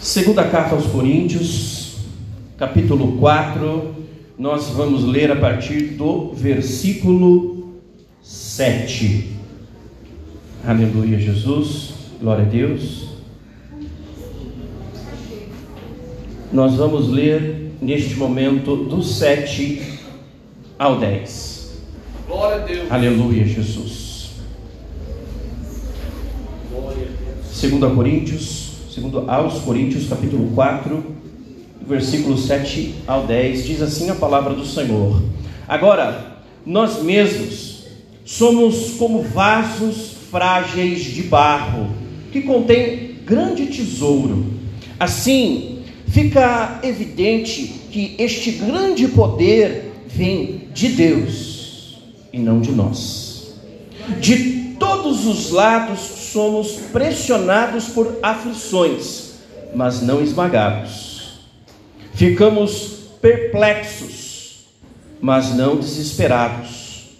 Segunda carta aos Coríntios, capítulo 4, nós vamos ler a partir do versículo 7. Aleluia, Jesus, glória a Deus. Nós vamos ler neste momento do 7 ao 10. Glória a Deus. Aleluia, Jesus. Glória a Deus. Segundo a Coríntios, segundo aos Coríntios, capítulo 4, versículo 7 ao 10, diz assim a palavra do Senhor: Agora, nós mesmos somos como vasos frágeis de barro, que contém grande tesouro. Assim, fica evidente que este grande poder vem de Deus e não de nós. De todos os lados somos pressionados por aflições, mas não esmagados. Ficamos perplexos, mas não desesperados.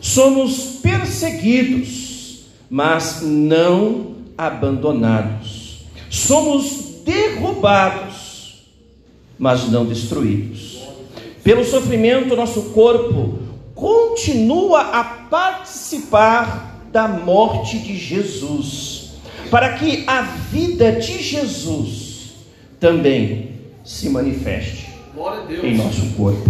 Somos perseguidos, mas não abandonados. Somos derrubados, mas não destruídos. Pelo sofrimento, nosso corpo continua a participar da morte de Jesus, para que a vida de Jesus também se manifeste Glória a Deus. em nosso corpo.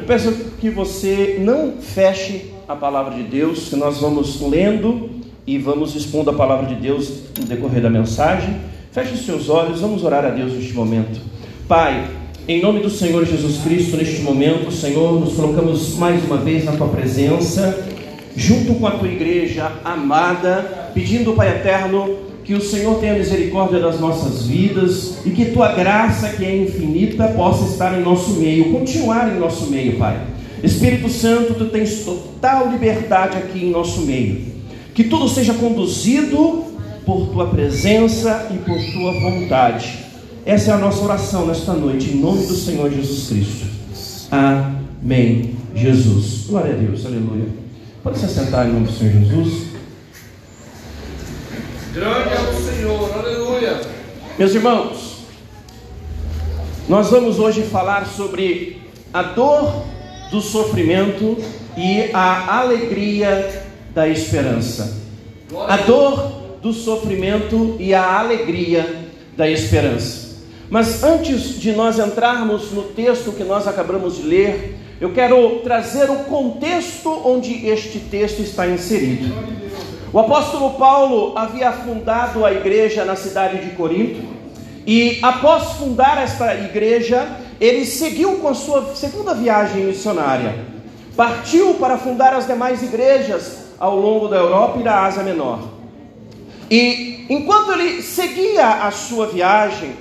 Eu peço que você não feche a palavra de Deus, que nós vamos lendo e vamos expondo a palavra de Deus no decorrer da mensagem. Feche os seus olhos, vamos orar a Deus neste momento. Pai, em nome do Senhor Jesus Cristo, neste momento, Senhor, nos colocamos mais uma vez na tua presença, junto com a tua igreja amada, pedindo, Pai eterno, que o Senhor tenha misericórdia das nossas vidas e que tua graça, que é infinita, possa estar em nosso meio, continuar em nosso meio, Pai. Espírito Santo, tu tens total liberdade aqui em nosso meio. Que tudo seja conduzido por tua presença e por tua vontade. Essa é a nossa oração nesta noite, em nome do Senhor Jesus Cristo. Amém. Jesus. Glória a Deus, aleluia. Pode se assentar em nome do Senhor Jesus. Grande é o Senhor. Aleluia. Meus irmãos, nós vamos hoje falar sobre a dor do sofrimento e a alegria da esperança. A dor do sofrimento e a alegria da esperança. Mas antes de nós entrarmos no texto que nós acabamos de ler, eu quero trazer o contexto onde este texto está inserido. O apóstolo Paulo havia fundado a igreja na cidade de Corinto, e após fundar esta igreja, ele seguiu com a sua segunda viagem missionária. Partiu para fundar as demais igrejas ao longo da Europa e da Ásia Menor. E enquanto ele seguia a sua viagem,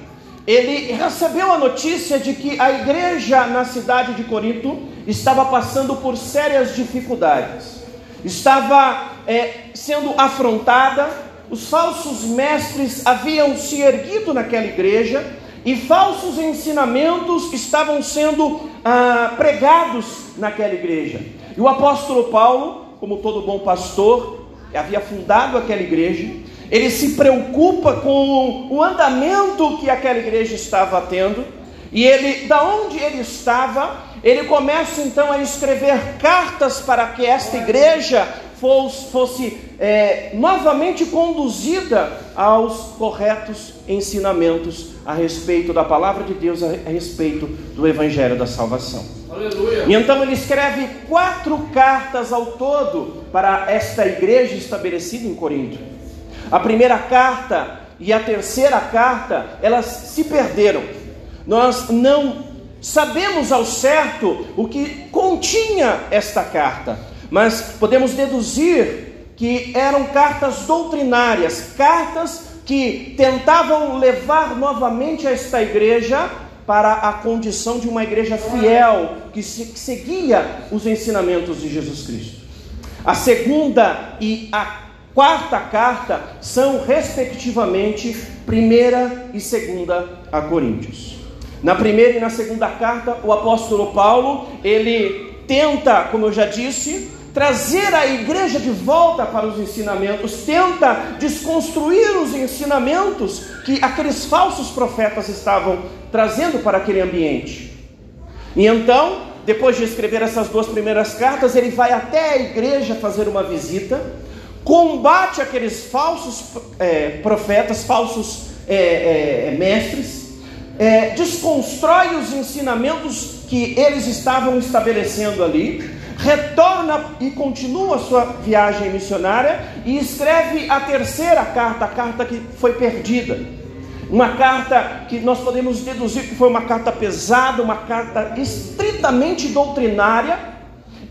ele recebeu a notícia de que a igreja na cidade de Corinto estava passando por sérias dificuldades, estava é, sendo afrontada, os falsos mestres haviam se erguido naquela igreja e falsos ensinamentos estavam sendo ah, pregados naquela igreja. E o apóstolo Paulo, como todo bom pastor, havia fundado aquela igreja, ele se preocupa com o andamento que aquela igreja estava tendo, e ele, da onde ele estava, ele começa então a escrever cartas para que esta igreja fosse, fosse é, novamente conduzida aos corretos ensinamentos a respeito da palavra de Deus, a, a respeito do Evangelho da salvação. Aleluia. E então ele escreve quatro cartas ao todo para esta igreja estabelecida em Corinto. A primeira carta e a terceira carta, elas se perderam. Nós não sabemos ao certo o que continha esta carta, mas podemos deduzir que eram cartas doutrinárias, cartas que tentavam levar novamente esta igreja para a condição de uma igreja fiel, que, se, que seguia os ensinamentos de Jesus Cristo. A segunda e a quarta carta são, respectivamente, primeira e segunda a Coríntios. Na primeira e na segunda carta, o apóstolo Paulo, ele tenta, como eu já disse, trazer a igreja de volta para os ensinamentos, tenta desconstruir os ensinamentos que aqueles falsos profetas estavam trazendo para aquele ambiente. E então, depois de escrever essas duas primeiras cartas, ele vai até a igreja fazer uma visita, combate aqueles falsos é, profetas, falsos é, é, mestres, é, desconstrói os ensinamentos que eles estavam estabelecendo ali retorna e continua a sua viagem missionária e escreve a terceira carta, a carta que foi perdida. Uma carta que nós podemos deduzir que foi uma carta pesada, uma carta estritamente doutrinária.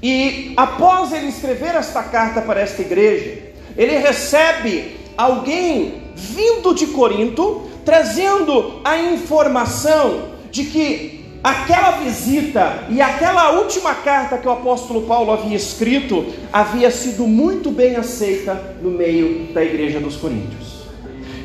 E após ele escrever esta carta para esta igreja, ele recebe alguém vindo de Corinto, trazendo a informação de que aquela visita e aquela última carta que o apóstolo Paulo havia escrito havia sido muito bem aceita no meio da igreja dos Coríntios.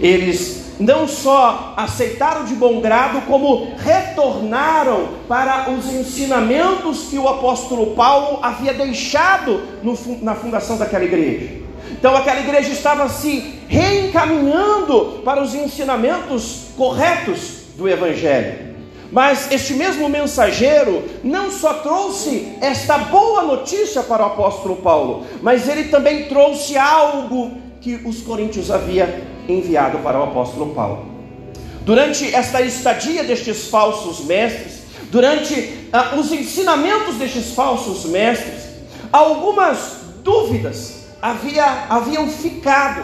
Eles não só aceitaram de bom grado, como retornaram para os ensinamentos que o apóstolo Paulo havia deixado no, na fundação daquela igreja. Então aquela igreja estava se reencaminhando para os ensinamentos corretos do Evangelho. Mas este mesmo mensageiro não só trouxe esta boa notícia para o apóstolo Paulo, mas ele também trouxe algo que os coríntios havia enviado para o apóstolo Paulo. Durante esta estadia destes falsos mestres, durante ah, os ensinamentos destes falsos mestres, algumas dúvidas havia, haviam ficado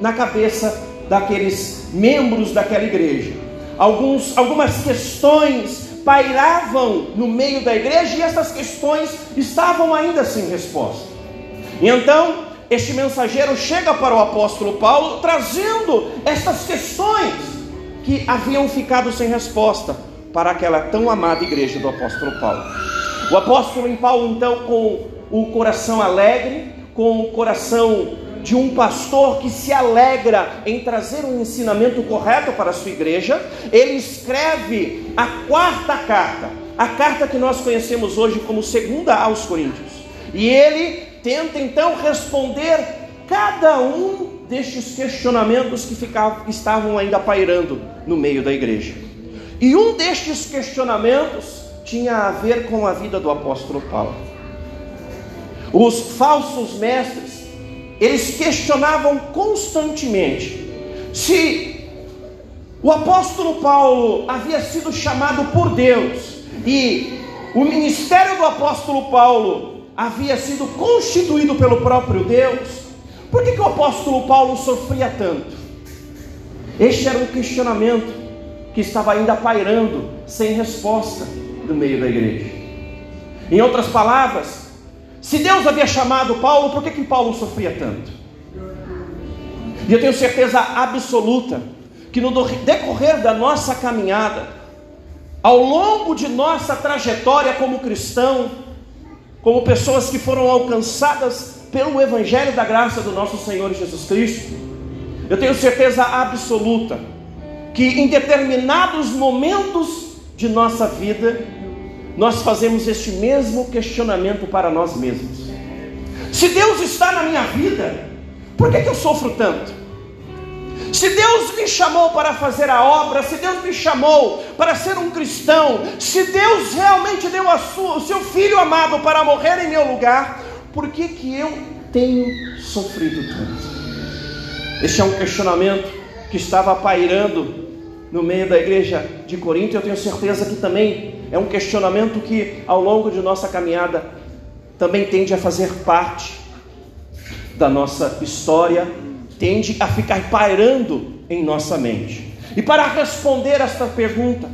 na cabeça daqueles membros daquela igreja alguns, algumas questões pairavam no meio da igreja e essas questões estavam ainda sem resposta. E então, este mensageiro chega para o apóstolo Paulo trazendo essas questões que haviam ficado sem resposta para aquela tão amada igreja do apóstolo Paulo. O apóstolo Paulo, então, com o coração alegre, com o coração de um pastor que se alegra em trazer um ensinamento correto para a sua igreja, ele escreve a quarta carta, a carta que nós conhecemos hoje como segunda aos Coríntios. E ele tenta então responder cada um destes questionamentos que ficavam, estavam ainda pairando no meio da igreja. E um destes questionamentos tinha a ver com a vida do apóstolo Paulo. Os falsos mestres eles questionavam constantemente se o apóstolo Paulo havia sido chamado por Deus e o ministério do apóstolo Paulo havia sido constituído pelo próprio Deus, por que, que o apóstolo Paulo sofria tanto? Este era um questionamento que estava ainda pairando sem resposta no meio da igreja. Em outras palavras, se Deus havia chamado Paulo, por que, que Paulo sofria tanto? E eu tenho certeza absoluta que no decorrer da nossa caminhada, ao longo de nossa trajetória como cristão, como pessoas que foram alcançadas pelo Evangelho da graça do nosso Senhor Jesus Cristo, eu tenho certeza absoluta que em determinados momentos de nossa vida, nós fazemos este mesmo questionamento para nós mesmos. Se Deus está na minha vida, por que, que eu sofro tanto? Se Deus me chamou para fazer a obra, se Deus me chamou para ser um cristão, se Deus realmente deu sua, o seu filho amado para morrer em meu lugar, por que, que eu tenho sofrido tanto? Este é um questionamento que estava pairando no meio da igreja de Corinto, eu tenho certeza que também é um questionamento que ao longo de nossa caminhada também tende a fazer parte da nossa história, tende a ficar pairando em nossa mente. E para responder esta pergunta,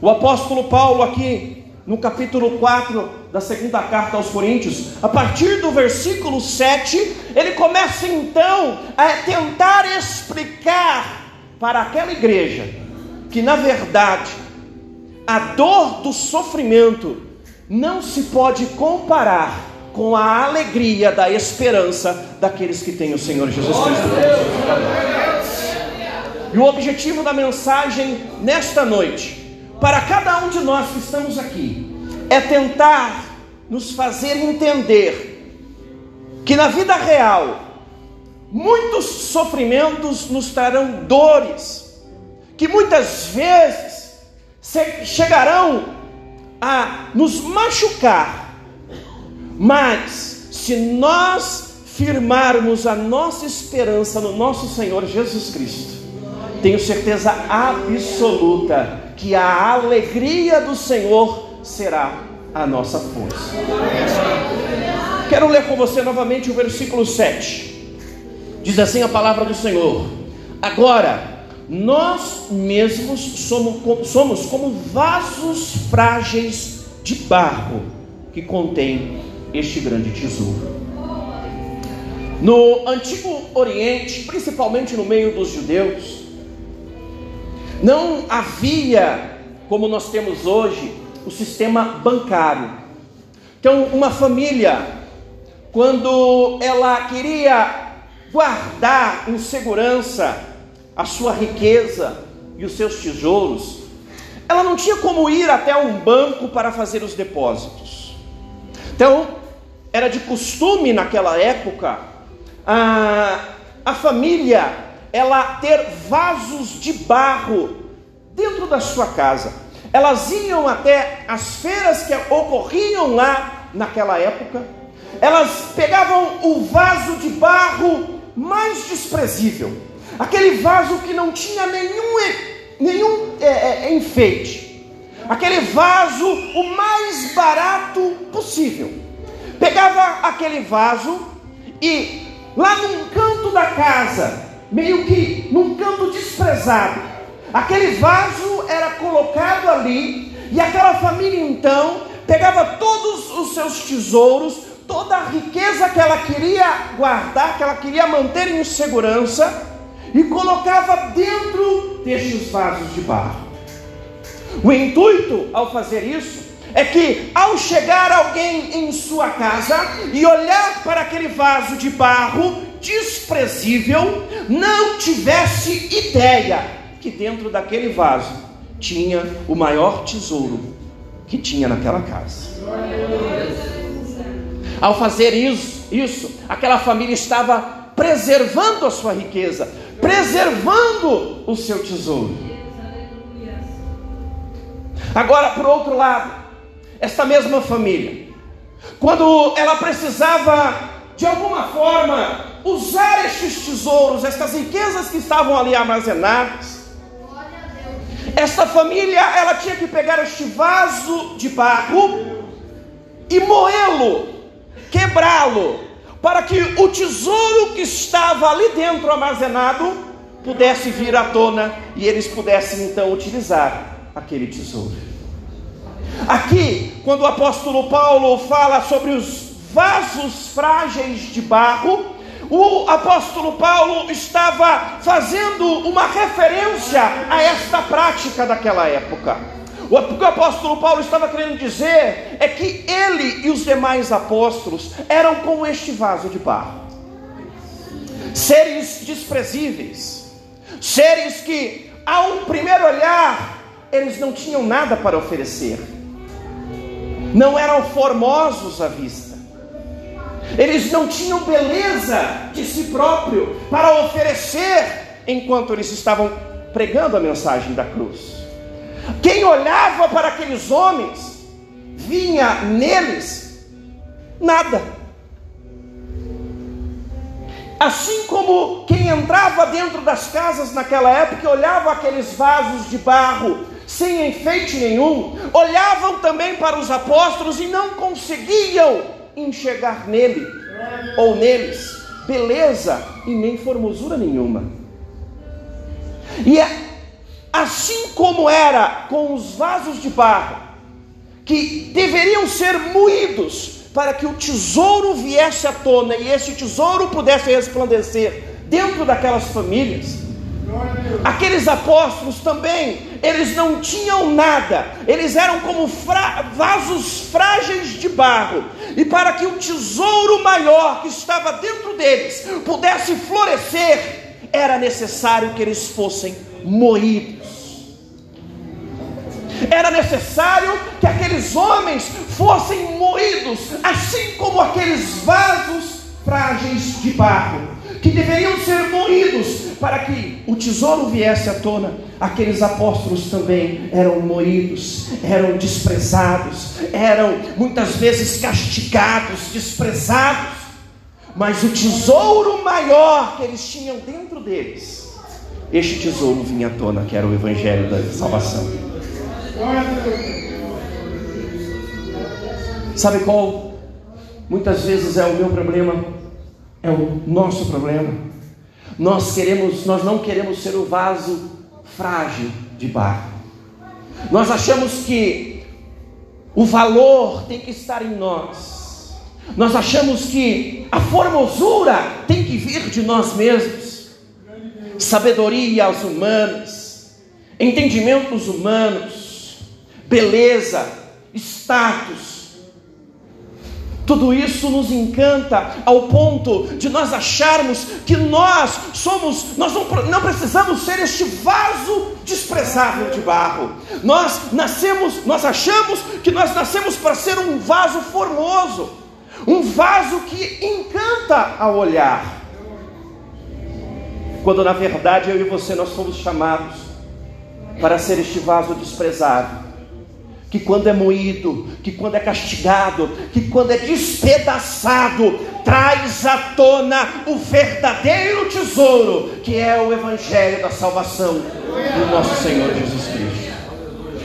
o apóstolo Paulo, aqui no capítulo 4 da segunda carta aos Coríntios, a partir do versículo 7, ele começa então a tentar explicar para aquela igreja que, na verdade, a dor do sofrimento não se pode comparar com a alegria da esperança daqueles que têm o Senhor Jesus Cristo. E o objetivo da mensagem nesta noite, para cada um de nós que estamos aqui, é tentar nos fazer entender que na vida real muitos sofrimentos nos trarão dores, que muitas vezes chegarão a nos machucar, mas se nós firmarmos a nossa esperança no nosso Senhor Jesus Cristo, tenho certeza absoluta que a alegria do Senhor será a nossa força. Quero ler com você novamente o versículo 7. Diz assim a palavra do Senhor: Agora, nós mesmos somos, como vasos frágeis de barro que contém este grande tesouro. No antigo Oriente, principalmente no meio dos judeus, não havia, como nós temos hoje, o sistema bancário. Então, uma família, quando ela queria guardar em segurança a sua riqueza e os seus tesouros, ela não tinha como ir até um banco para fazer os depósitos. Então, era de costume naquela época a, a família ela ter vasos de barro dentro da sua casa. Elas iam até as feiras que ocorriam lá naquela época. Elas pegavam o vaso de barro mais desprezível, aquele vaso que não tinha nenhum, nenhum é, é, enfeite, aquele vaso o mais barato possível. Pegava aquele vaso e lá num canto da casa meio que num canto desprezado. Aquele vaso era colocado ali, e aquela família então pegava todos os seus tesouros, toda a riqueza que ela queria guardar, que ela queria manter em segurança, e colocava dentro destes vasos de barro. O intuito ao fazer isso é que ao chegar alguém em sua casa e olhar para aquele vaso de barro, desprezível não tivesse ideia que dentro daquele vaso tinha o maior tesouro que tinha naquela casa. Ao fazer isso, isso, aquela família estava preservando a sua riqueza, preservando o seu tesouro. Agora, por outro lado, esta mesma família, quando ela precisava de alguma forma usar estes tesouros, estas riquezas que estavam ali armazenadas. Esta família, ela tinha que pegar este vaso de barro e moê-lo, quebrá-lo, para que o tesouro que estava ali dentro armazenado pudesse vir à tona e eles pudessem então utilizar aquele tesouro. Aqui, quando o apóstolo Paulo fala sobre os vasos frágeis de barro, o apóstolo Paulo estava fazendo uma referência a esta prática daquela época. O que o apóstolo Paulo estava querendo dizer é que ele e os demais apóstolos eram como este vaso de barro, seres desprezíveis, seres que, ao primeiro olhar, eles não tinham nada para oferecer, não eram formosos à vista eles não tinham beleza de si próprio para oferecer enquanto eles estavam pregando a mensagem da cruz. Quem olhava para aqueles homens, vinha neles nada. Assim como quem entrava dentro das casas naquela época olhava aqueles vasos de barro sem enfeite nenhum, olhavam também para os apóstolos e não conseguiam enxergar nele ou neles beleza e nem formosura nenhuma. E é assim como era com os vasos de barro, que deveriam ser moídos para que o tesouro viesse à tona e esse tesouro pudesse resplandecer dentro daquelas famílias. Aqueles apóstolos também, eles não tinham nada, eles eram como fra vasos frágeis de barro, e para que o tesouro maior que estava dentro deles pudesse florescer, era necessário que eles fossem moídos. Era necessário que aqueles homens fossem moídos, assim como aqueles vasos frágeis de barro, que deveriam ser moídos para que o tesouro viesse à tona. Aqueles apóstolos também eram moídos, eram desprezados, eram muitas vezes castigados, desprezados, mas o tesouro maior que eles tinham dentro deles, este tesouro vinha à tona, que era o Evangelho da salvação. Sabe qual muitas vezes é o meu problema? É o nosso problema. Nós queremos, nós não queremos ser o vaso frágil de barro. Nós achamos que o valor tem que estar em nós. Nós achamos que a formosura tem que vir de nós mesmos. Sabedoria aos humanos, entendimentos humanos, beleza, status, tudo isso nos encanta ao ponto de nós acharmos que nós somos, nós não, não precisamos ser este vaso desprezável de barro. Nós nascemos, nós achamos que nós nascemos para ser um vaso formoso, um vaso que encanta ao olhar. Quando na verdade eu e você nós fomos chamados para ser este vaso desprezável que quando é moído, que quando é castigado, que quando é despedaçado, traz à tona o verdadeiro tesouro, que é o Evangelho da salvação do nosso Senhor Jesus Cristo.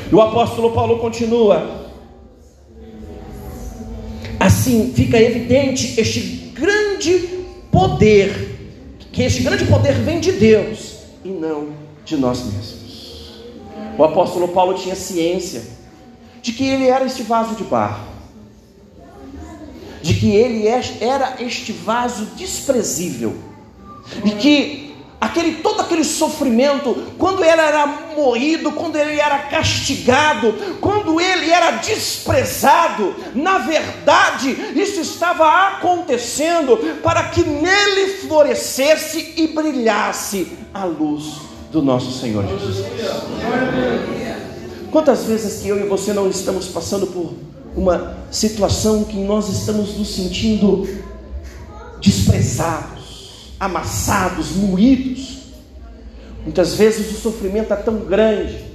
E o apóstolo Paulo continua. Assim fica evidente este grande poder, que este grande poder vem de Deus e não de nós mesmos. O apóstolo Paulo tinha ciência de que ele era este vaso de barro, de que ele é, era este vaso desprezível, e que aquele todo aquele sofrimento, quando ele era moído, quando ele era castigado, quando ele era desprezado, na verdade, isso estava acontecendo para que nele florescesse e brilhasse a luz do nosso Senhor Jesus. Quantas vezes que eu e você não estamos passando por uma situação que nós estamos nos sentindo desprezados, amassados, moídos. Muitas vezes o sofrimento é tão grande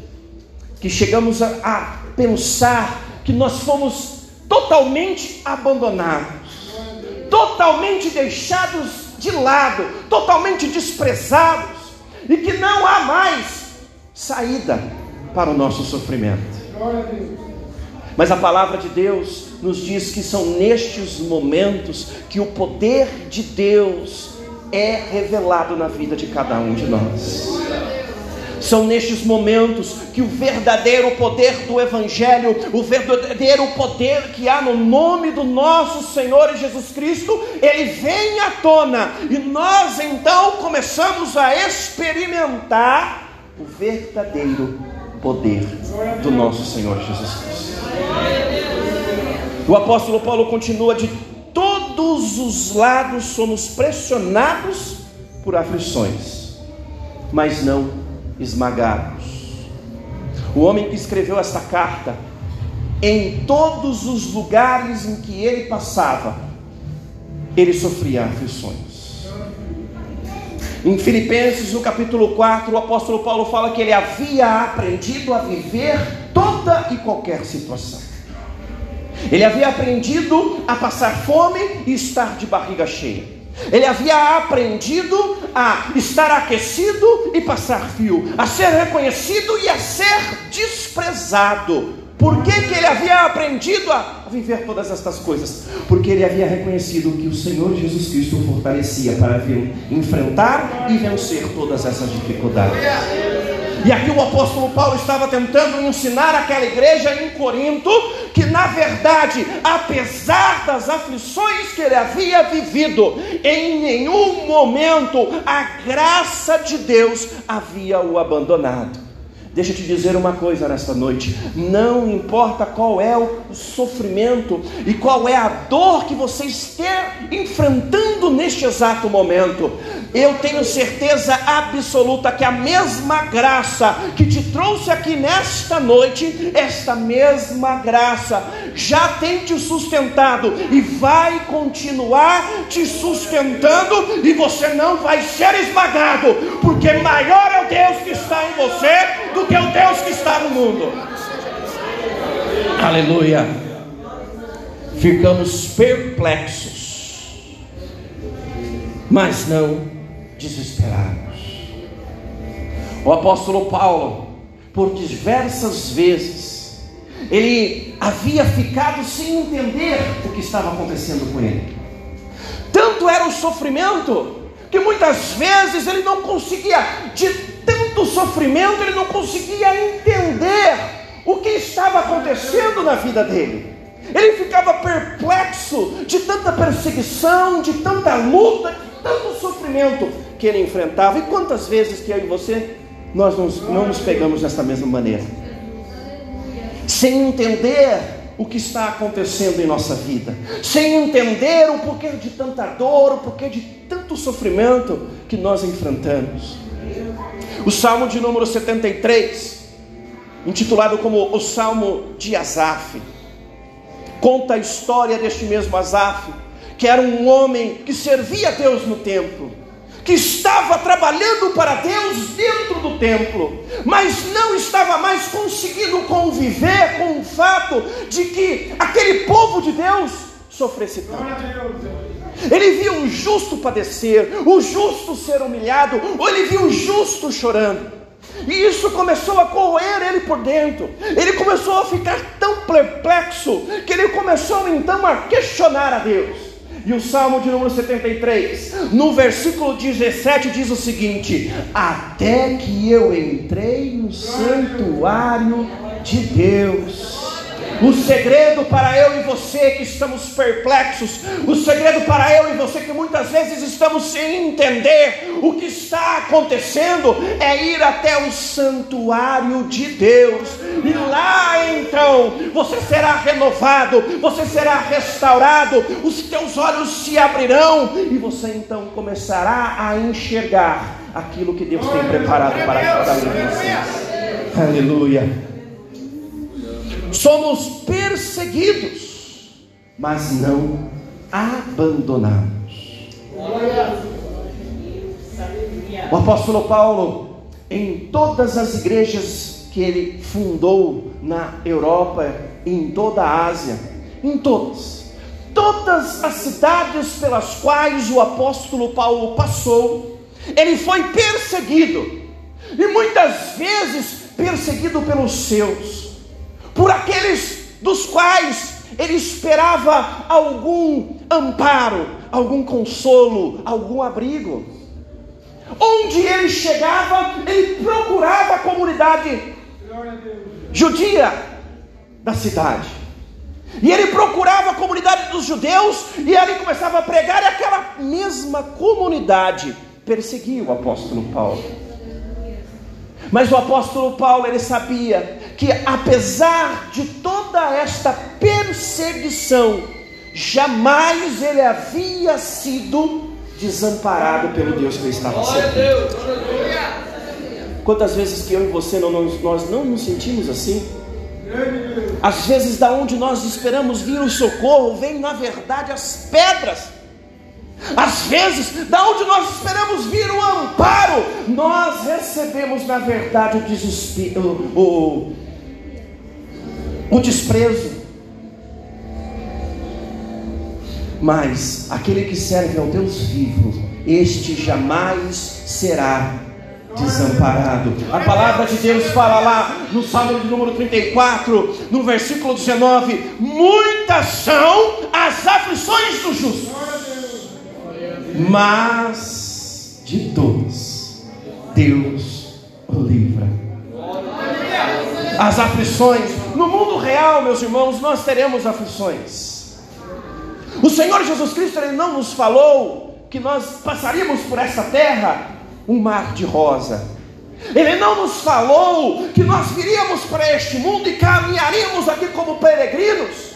que chegamos a, a pensar que nós fomos totalmente abandonados, totalmente deixados de lado, totalmente desprezados e que não há mais saída para o nosso sofrimento. Mas a palavra de Deus nos diz que são nestes momentos que o poder de Deus é revelado na vida de cada um de nós. São nestes momentos que o verdadeiro poder do Evangelho, o verdadeiro poder que há no nome do nosso Senhor Jesus Cristo, ele vem à tona e nós então começamos a experimentar o verdadeiro poder do nosso Senhor Jesus Cristo. O apóstolo Paulo continua: de todos os lados somos pressionados por aflições, mas não esmagados. O homem que escreveu esta carta, em todos os lugares em que ele passava, ele sofria aflições. Em Filipenses, no capítulo 4, o apóstolo Paulo fala que ele havia aprendido a viver toda e qualquer situação. Ele havia aprendido a passar fome e estar de barriga cheia. Ele havia aprendido a estar aquecido e passar fio, a ser reconhecido e a ser desprezado. Por que, que ele havia aprendido a viver todas estas coisas? Porque ele havia reconhecido que o Senhor Jesus Cristo o fortalecia para enfrentar e vencer todas essas dificuldades. E aqui o apóstolo Paulo estava tentando ensinar aquela igreja em Corinto que, na verdade, apesar das aflições que ele havia vivido, em nenhum momento a graça de Deus havia o abandonado. Deixa eu te dizer uma coisa nesta noite: não importa qual é o sofrimento e qual é a dor que você esteja enfrentando neste exato momento, eu tenho certeza absoluta que a mesma graça que te trouxe aqui nesta noite, esta mesma graça já tem te sustentado e vai continuar te sustentando, e você não vai ser esmagado, porque maior é o Deus que está em você do que é o Deus que está no mundo. Aleluia. Ficamos perplexos, mas não desesperados. O apóstolo Paulo, por diversas vezes, ele havia ficado sem entender o que estava acontecendo com ele. Tanto era o sofrimento que muitas vezes ele não conseguia de tanto sofrimento, ele não conseguia entender o que estava acontecendo na vida dele. Ele ficava perplexo de tanta perseguição, de tanta luta, de tanto sofrimento que ele enfrentava. E quantas vezes que eu e você nós não, não nos pegamos dessa mesma maneira? Sem entender o que está acontecendo em nossa vida, sem entender o porquê de tanta dor, o porquê de tanto sofrimento que nós enfrentamos. O Salmo de número 73, intitulado como o Salmo de Asaf, conta a história deste mesmo Asaf, que era um homem que servia a Deus no templo, que estava trabalhando para Deus dentro do templo, mas não estava mais conseguindo conviver com o fato de que aquele povo de Deus sofresse tanto. Ele viu o justo padecer, o justo ser humilhado, ou ele viu o justo chorando. E isso começou a corroer ele por dentro. Ele começou a ficar tão perplexo que ele começou então a questionar a Deus. E o Salmo de número 73, no versículo 17, diz o seguinte: Até que eu entrei no santuário de Deus. O segredo para eu e você que estamos perplexos, o segredo para eu e você que muitas vezes estamos sem entender o que está acontecendo, é ir até o santuário de Deus, e lá então você será renovado, você será restaurado, os teus olhos se abrirão, e você então começará a enxergar aquilo que Deus tem preparado para cada um de vocês. Aleluia. Somos perseguidos, mas não abandonados. O apóstolo Paulo, em todas as igrejas que ele fundou na Europa, em toda a Ásia, em todas, todas as cidades pelas quais o apóstolo Paulo passou, ele foi perseguido, e muitas vezes perseguido pelos seus por aqueles dos quais ele esperava algum amparo, algum consolo, algum abrigo. Onde ele chegava, ele procurava a comunidade judia da cidade. E ele procurava a comunidade dos judeus e ele começava a pregar, e aquela mesma comunidade perseguia o apóstolo Paulo. Mas o apóstolo Paulo ele sabia que apesar de toda esta perseguição, jamais ele havia sido desamparado pelo Deus que ele estava servindo. Quantas vezes que eu e você não, nós, nós não nos sentimos assim? Às vezes, da onde nós esperamos vir o socorro, vem na verdade as pedras. Às vezes, da onde nós esperamos vir o amparo, nós recebemos na verdade o desespero, o, o desprezo. Mas aquele que serve ao Deus vivo, este jamais será desamparado. A palavra de Deus fala lá no Salmo de número 34, no versículo 19: Muitas são as aflições do justo, mas de todos Deus o livra. As aflições no mundo real, meus irmãos, nós teremos aflições. O Senhor Jesus Cristo ele não nos falou que nós passaríamos por essa terra um mar de rosa. Ele não nos falou que nós viríamos para este mundo e caminharíamos aqui como peregrinos,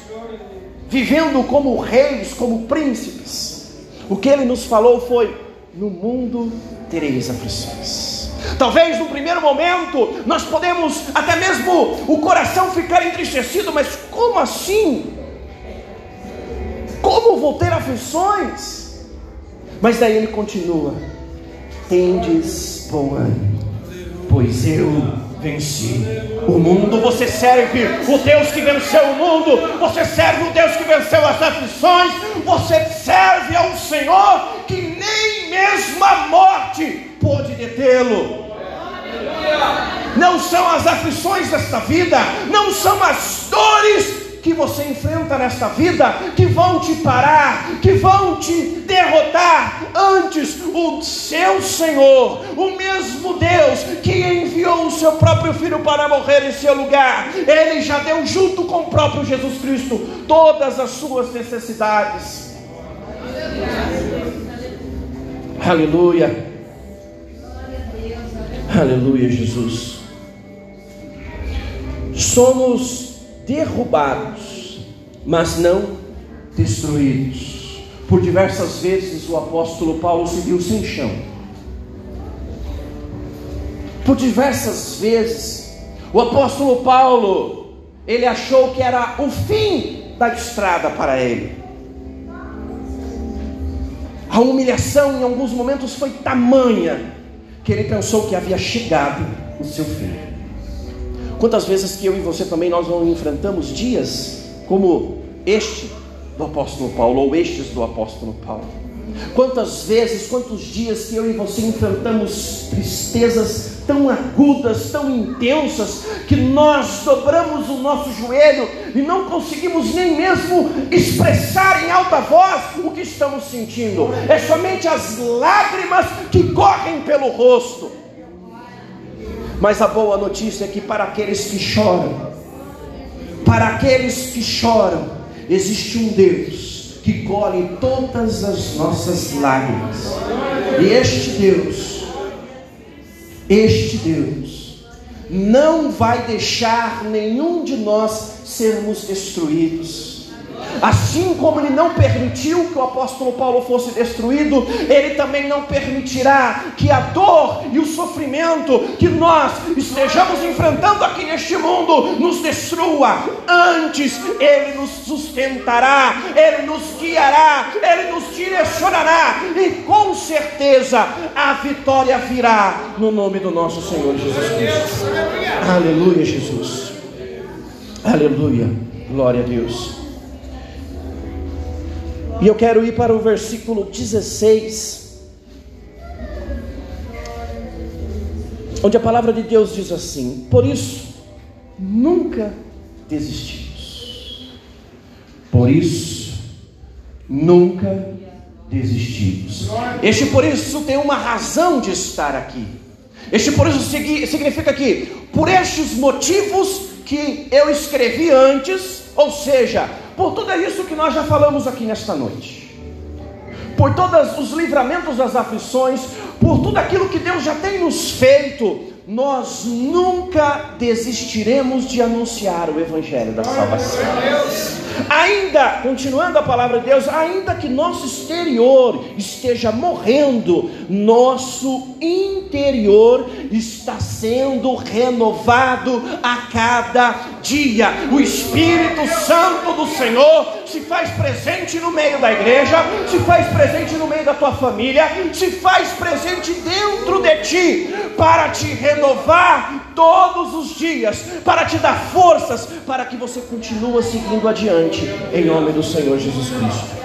vivendo como reis, como príncipes. O que ele nos falou foi: no mundo tereis aflições. Talvez no primeiro momento nós podemos até mesmo o coração ficar entristecido, mas como assim? Como vou ter aflições? Mas daí ele continua: tendes bom ânimo, pois eu venci o mundo. Você serve o Deus que venceu o mundo, você serve o Deus que venceu as aflições, você serve ao Senhor que nem mesmo a morte pôde detê-lo. Não são as aflições desta vida, não são as dores que você enfrenta nesta vida que vão te parar, que vão te derrotar. Antes, o seu Senhor, o mesmo Deus que enviou o seu próprio filho para morrer em seu lugar, ele já deu junto com o próprio Jesus Cristo todas as suas necessidades. Aleluia. Aleluia, Jesus. Somos derrubados, mas não destruídos. Por diversas vezes o apóstolo Paulo se viu sem chão. Por diversas vezes o apóstolo Paulo ele achou que era o fim da estrada para ele. A humilhação em alguns momentos foi tamanha que ele pensou que havia chegado o seu fim. Quantas vezes que eu e você também nós não enfrentamos dias como este do apóstolo Paulo ou estes do apóstolo Paulo? Quantas vezes, quantos dias que eu e você enfrentamos tristezas tão agudas, tão intensas, que nós dobramos o nosso joelho e não conseguimos nem mesmo expressar em alta voz o que estamos sentindo, é somente as lágrimas que correm pelo rosto. Mas a boa notícia é que para aqueles que choram, para aqueles que choram, existe um Deus que colhe todas as nossas lágrimas. E este Deus, este Deus, não vai deixar nenhum de nós sermos destruídos. Assim como ele não permitiu que o apóstolo Paulo fosse destruído, ele também não permitirá que a dor e o sofrimento que nós estejamos enfrentando aqui neste mundo nos destrua. Antes, ele nos sustentará, ele nos guiará, ele nos direcionará e com certeza a vitória virá no nome do nosso Senhor Jesus Cristo. Aleluia, Jesus. Aleluia. Glória a Deus. E eu quero ir para o versículo 16, onde a palavra de Deus diz assim: Por isso, nunca desistimos. Por isso, nunca desistimos. Este por isso tem uma razão de estar aqui. Este por isso significa que, por estes motivos que eu escrevi antes, ou seja, por tudo isso que nós já falamos aqui nesta noite, por todos os livramentos das aflições, por tudo aquilo que Deus já tem nos feito, nós nunca desistiremos de anunciar o Evangelho da salvação. Ainda, continuando a palavra de Deus, ainda que nosso exterior esteja morrendo, nosso interior está sendo renovado a cada dia. O Espírito Santo do Senhor se faz presente no meio da igreja, se faz presente no meio da tua família, se faz presente dentro de ti para te renovar todos os dias, para te dar forças para que você continue seguindo adiante em nome do Senhor Jesus Cristo.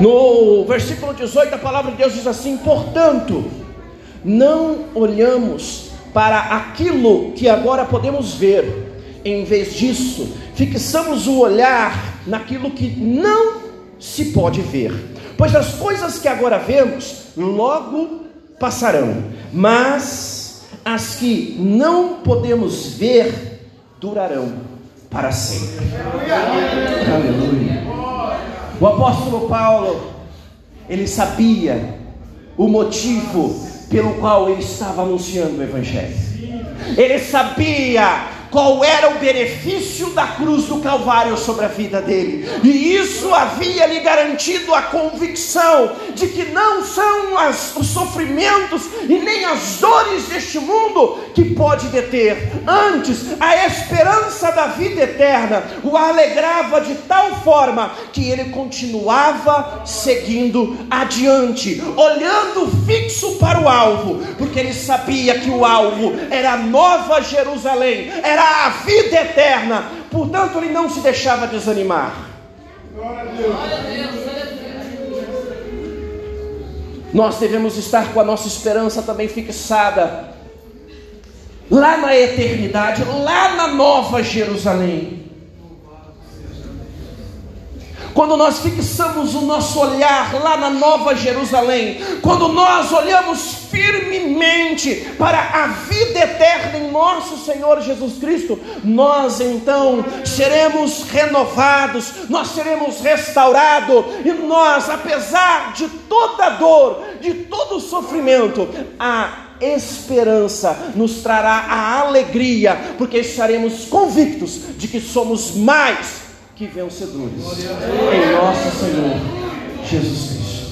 No versículo 18, a palavra de Deus diz assim: Portanto, não olhamos para aquilo que agora podemos ver, em vez disso, fixamos o olhar naquilo que não se pode ver, pois as coisas que agora vemos logo passarão, mas as que não podemos ver durarão para sempre. Aleluia. O apóstolo Paulo, ele sabia o motivo pelo qual ele estava anunciando o Evangelho. Ele sabia qual era o benefício da cruz do Calvário sobre a vida dele, e isso havia lhe garantido a convicção de que não são as, os sofrimentos e nem as dores deste mundo que pode deter, antes a esperança da vida eterna o alegrava de tal forma que ele continuava seguindo adiante, olhando fixo para o alvo, porque ele sabia que o alvo era a nova Jerusalém, era era a vida eterna. Portanto, ele não se deixava desanimar. Nós devemos estar com a nossa esperança também fixada lá na eternidade, lá na Nova Jerusalém. Quando nós fixamos o nosso olhar lá na Nova Jerusalém, quando nós olhamos firmemente para a vida eterna em nosso Senhor Jesus Cristo, nós então seremos renovados, nós seremos restaurados, e nós, apesar de toda dor, de todo sofrimento, a esperança nos trará a alegria, porque estaremos convictos de que somos mais que vencedores em nosso Senhor Jesus Cristo.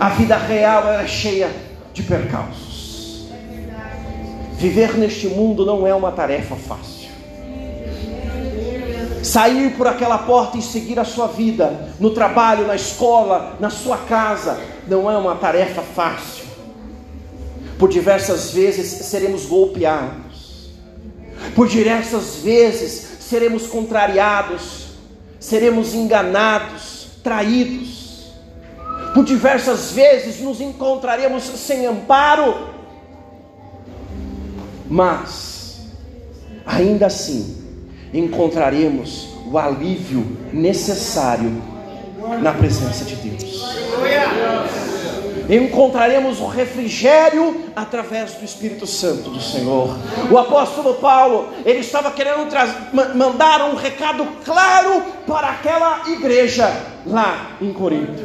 A vida real é cheia de percalços. Viver neste mundo não é uma tarefa fácil. Sair por aquela porta e seguir a sua vida, no trabalho, na escola, na sua casa, não é uma tarefa fácil. Por diversas vezes seremos golpeados, por diversas vezes seremos contrariados, seremos enganados, traídos por diversas vezes nos encontraremos sem amparo, mas ainda assim encontraremos o alívio necessário na presença de Deus. Encontraremos o refrigério através do Espírito Santo do Senhor. O apóstolo Paulo, ele estava querendo mandar um recado claro para aquela igreja lá em Corinto.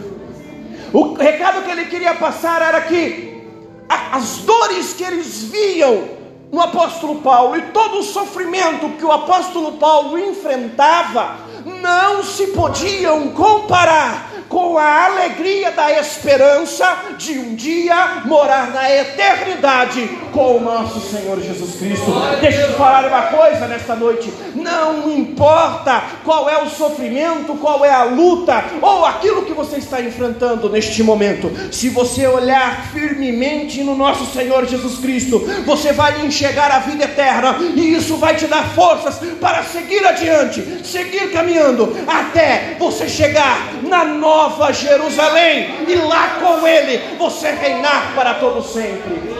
O recado que ele queria passar era que as dores que eles viam no apóstolo Paulo e todo o sofrimento que o apóstolo Paulo enfrentava não se podiam comparar com a alegria da esperança de um dia morar na eternidade com o nosso Senhor Jesus Cristo. Deixa eu falar uma coisa nesta noite: não importa qual é o sofrimento, qual é a luta ou aquilo que você está enfrentando neste momento, se você olhar firmemente no nosso Senhor Jesus Cristo, você vai enxergar a vida eterna e isso vai te dar forças para seguir adiante, seguir caminhando até você chegar na nova Jerusalém, e lá com Ele você reinar para todo sempre.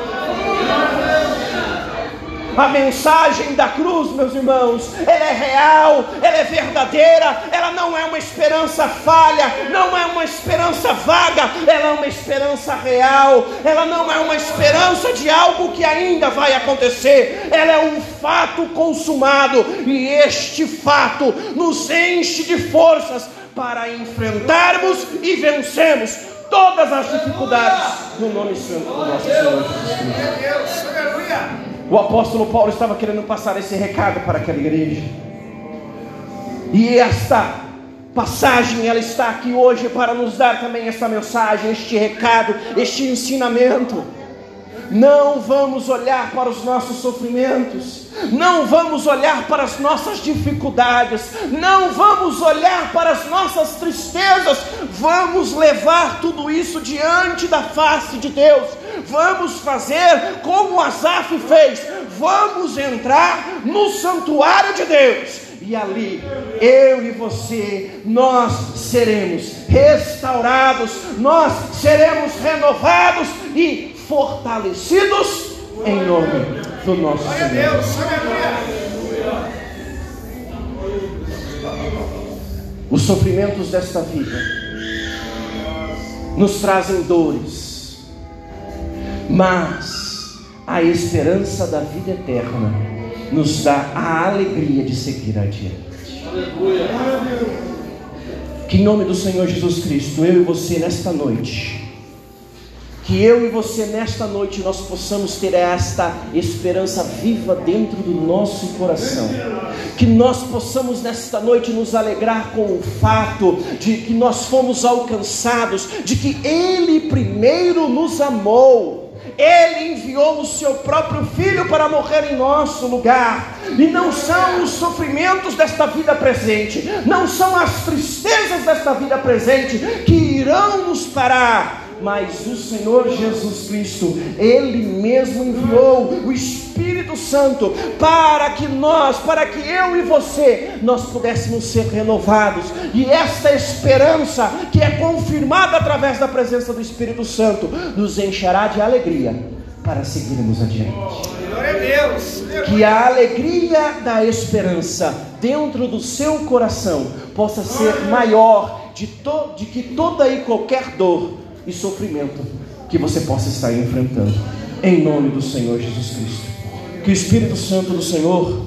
A mensagem da cruz, meus irmãos, ela é real, ela é verdadeira, ela não é uma esperança falha, não é uma esperança vaga, ela é uma esperança real, ela não é uma esperança de algo que ainda vai acontecer, ela é um fato consumado, e este fato nos enche de forças para enfrentarmos e vencermos todas as dificuldades no nome santo do nosso Senhor Jesus Cristo. O apóstolo Paulo estava querendo passar esse recado para aquela igreja. E esta passagem, ela está aqui hoje para nos dar também essa mensagem, este recado, este ensinamento. Não vamos olhar para os nossos sofrimentos, não vamos olhar para as nossas dificuldades, não vamos olhar para as nossas tristezas, vamos levar tudo isso diante da face de Deus, vamos fazer como Asaf fez, vamos entrar no santuário de Deus. E ali, eu e você, nós seremos restaurados, nós seremos renovados e fortalecidos em nome do nosso Senhor. Os sofrimentos desta vida nos trazem dores, mas a esperança da vida eterna nos dá a alegria de seguir adiante. Que em nome do Senhor Jesus Cristo, eu e você nesta noite, que eu e você nesta noite nós possamos ter esta esperança viva dentro do nosso coração. Que nós possamos nesta noite nos alegrar com o fato de que nós fomos alcançados, de que Ele primeiro nos amou. Ele enviou o seu próprio filho para morrer em nosso lugar. E não são os sofrimentos desta vida presente, não são as tristezas desta vida presente que irão nos parar mas o Senhor Jesus Cristo, Ele mesmo enviou o Espírito Santo para que nós, para que eu e você, nós pudéssemos ser renovados, e esta esperança, que é confirmada através da presença do Espírito Santo, nos encherá de alegria para seguirmos adiante. Que a alegria da esperança dentro do seu coração possa ser maior de, to, de que toda e qualquer dor e sofrimento que você possa estar enfrentando. Em nome do Senhor Jesus Cristo. Que o Espírito Santo do Senhor